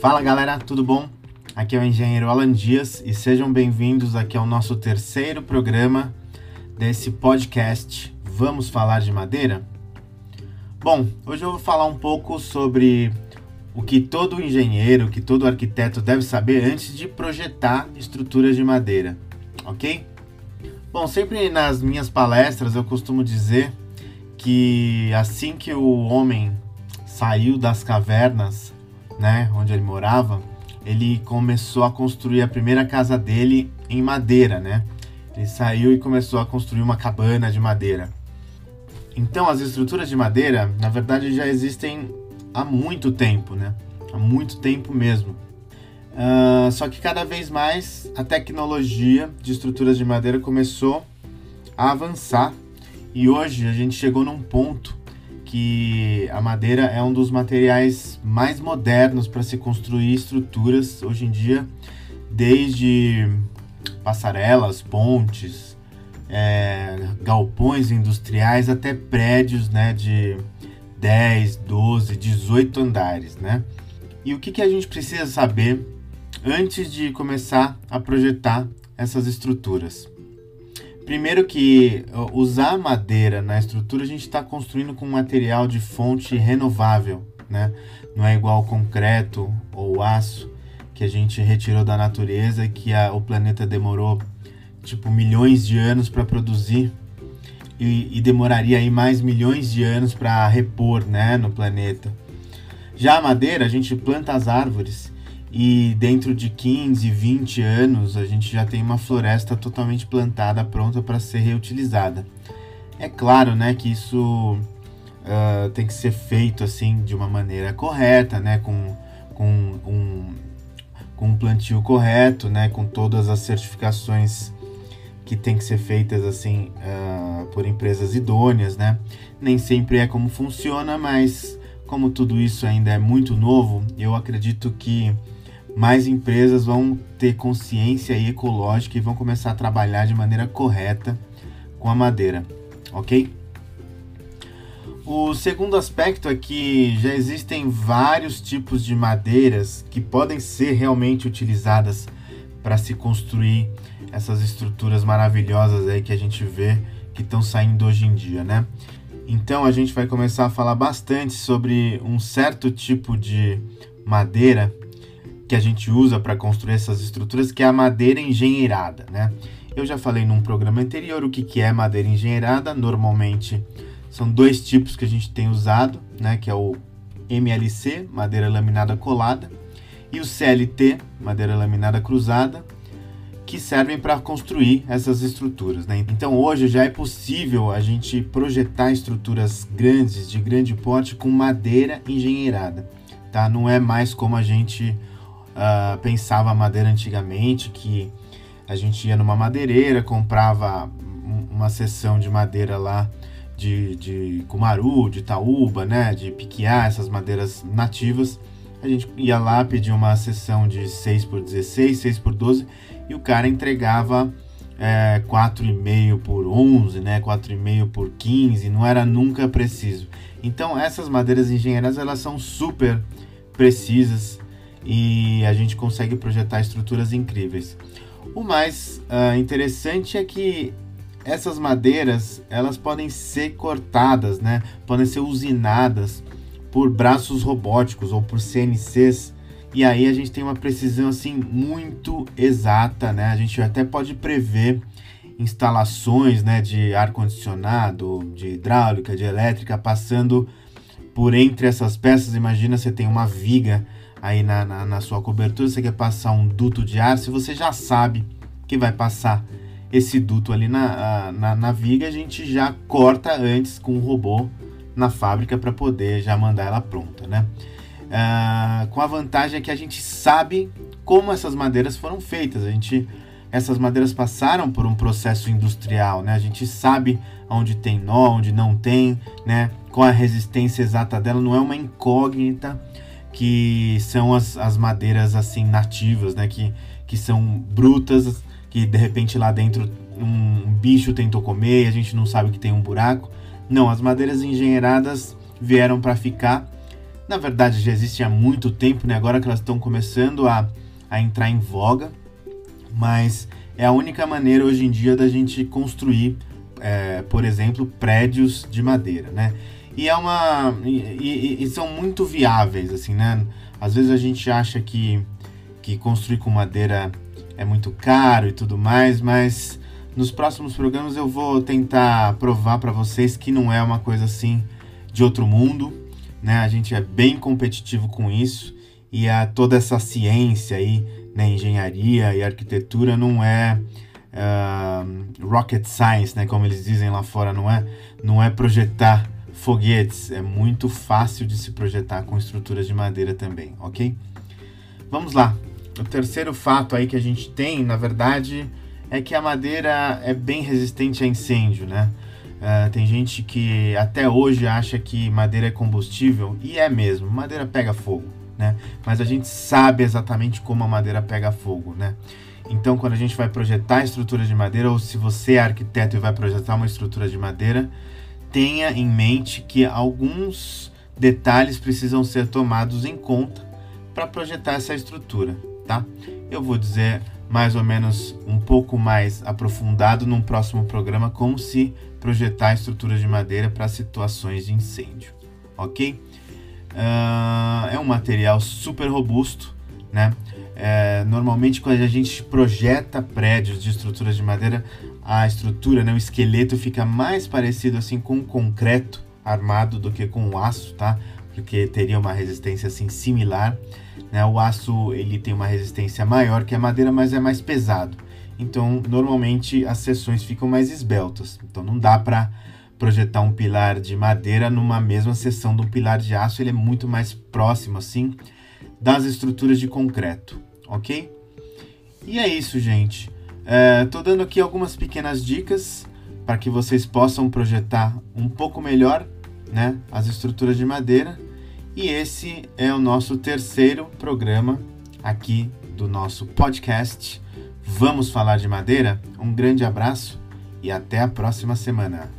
Fala galera, tudo bom? Aqui é o engenheiro Alan Dias e sejam bem-vindos aqui ao nosso terceiro programa desse podcast Vamos Falar de Madeira? Bom, hoje eu vou falar um pouco sobre o que todo engenheiro, que todo arquiteto deve saber antes de projetar estruturas de madeira, ok? Bom, sempre nas minhas palestras eu costumo dizer que assim que o homem saiu das cavernas, né, onde ele morava, ele começou a construir a primeira casa dele em madeira, né? Ele saiu e começou a construir uma cabana de madeira. Então, as estruturas de madeira, na verdade, já existem há muito tempo, né? Há muito tempo mesmo. Uh, só que cada vez mais a tecnologia de estruturas de madeira começou a avançar e hoje a gente chegou num ponto que a madeira é um dos materiais mais modernos para se construir estruturas hoje em dia, desde passarelas, pontes, é, galpões industriais até prédios né, de 10, 12, 18 andares. Né? E o que, que a gente precisa saber antes de começar a projetar essas estruturas. Primeiro que usar madeira na estrutura a gente está construindo com material de fonte renovável, né? Não é igual concreto ou aço que a gente retirou da natureza e que a, o planeta demorou tipo milhões de anos para produzir e, e, demoraria aí mais milhões de anos para repor, né, no planeta. Já a madeira a gente planta as árvores e dentro de 15, 20 anos a gente já tem uma floresta totalmente plantada, pronta para ser reutilizada. É claro, né, que isso uh, tem que ser feito assim de uma maneira correta, né, com, com um, com um plantio correto, né, com todas as certificações que tem que ser feitas assim uh, por empresas idôneas, né. Nem sempre é como funciona, mas como tudo isso ainda é muito novo, eu acredito que mais empresas vão ter consciência ecológica e vão começar a trabalhar de maneira correta com a madeira, ok? O segundo aspecto é que já existem vários tipos de madeiras que podem ser realmente utilizadas para se construir essas estruturas maravilhosas aí que a gente vê que estão saindo hoje em dia, né? Então a gente vai começar a falar bastante sobre um certo tipo de madeira que a gente usa para construir essas estruturas, que é a madeira engenheirada, né? Eu já falei num programa anterior o que, que é madeira engenheirada. Normalmente são dois tipos que a gente tem usado, né? Que é o MLC, madeira laminada colada, e o CLT, madeira laminada cruzada, que servem para construir essas estruturas. Né? Então hoje já é possível a gente projetar estruturas grandes, de grande porte, com madeira engenheirada. Tá? Não é mais como a gente uh, pensava a madeira antigamente, que a gente ia numa madeireira, comprava uma seção de madeira lá de, de cumaru, de taúba, né, de piquiá, essas madeiras nativas. A gente ia lá, pedia uma seção de 6 por 16, 6 por 12 e o cara entregava é, 4,5 por 11, né, 4,5 por 15, não era nunca preciso. Então essas madeiras engenheiras elas são super precisas e a gente consegue projetar estruturas incríveis. O mais uh, interessante é que essas madeiras elas podem ser cortadas, né? Podem ser usinadas por braços robóticos ou por CNCs e aí a gente tem uma precisão assim muito exata, né? A gente até pode prever instalações, né, de ar condicionado, de hidráulica, de elétrica passando por entre essas peças. Imagina você tem uma viga aí na, na, na sua cobertura, você quer passar um duto de ar, se você já sabe que vai passar esse duto ali na, na, na viga, a gente já corta antes com o robô na fábrica para poder já mandar ela pronta, né? Uh, com a vantagem é que a gente sabe como essas madeiras foram feitas. A gente, essas madeiras passaram por um processo industrial, né? A gente sabe onde tem nó, onde não tem, né? Qual a resistência exata dela, não é uma incógnita que são as, as madeiras assim nativas, né? Que, que são brutas, que de repente lá dentro um, bicho tentou comer e a gente não sabe que tem um buraco. Não, as madeiras engenheiradas vieram para ficar, Na verdade, já existem há muito tempo, né? Agora que elas estão começando a, a entrar em voga, mas é a única maneira hoje em dia da gente construir, é, por exemplo, prédios de madeira, né? E é uma e, e, e, são muito viáveis, assim, né? Às vezes a gente acha que que construir com madeira é muito caro e tudo mais, mas nos próximos programas eu vou tentar provar para vocês que não é uma coisa assim de outro mundo, né? A gente é bem competitivo com isso e a toda essa ciência aí, né, engenharia e arquitetura não é uh, rocket science, né, como eles dizem lá fora, não é, não é projetar foguetes, é muito fácil de se projetar com estruturas de madeira também, ok? Vamos lá. O terceiro fato aí que a gente tem, na verdade, é que a madeira é bem resistente a incêndio, né? Uh, tem gente que até hoje acha que madeira é combustível e é mesmo, madeira pega fogo, né? Mas a gente sabe exatamente como a madeira pega fogo, né? Então, quando a gente vai projetar estruturas de madeira, ou se você é arquiteto e vai projetar uma estrutura de madeira, tenha em mente que alguns detalhes precisam ser tomados em conta para projetar essa estrutura, tá? Eu vou dizer mais ou menos um pouco mais aprofundado num próximo programa como se projetar estruturas de madeira para situações de incêndio, ok? Uh, é um material super robusto, né? É, normalmente quando a gente projeta prédios de estruturas de madeira, a estrutura, né, o esqueleto fica mais parecido assim com concreto armado do que com o aço, tá? Porque teria uma resistência assim similar. Né? O aço ele tem uma resistência maior que a madeira, mas é mais pesado. Então, normalmente as seções ficam mais esbeltas. Então, não dá para projetar um pilar de madeira numa mesma seção do pilar de aço. Ele é muito mais próximo, assim, das estruturas de concreto, ok? E é isso, gente. Estou é, dando aqui algumas pequenas dicas para que vocês possam projetar um pouco melhor né, as estruturas de madeira e esse é o nosso terceiro programa aqui do nosso podcast. Vamos falar de madeira? Um grande abraço e até a próxima semana.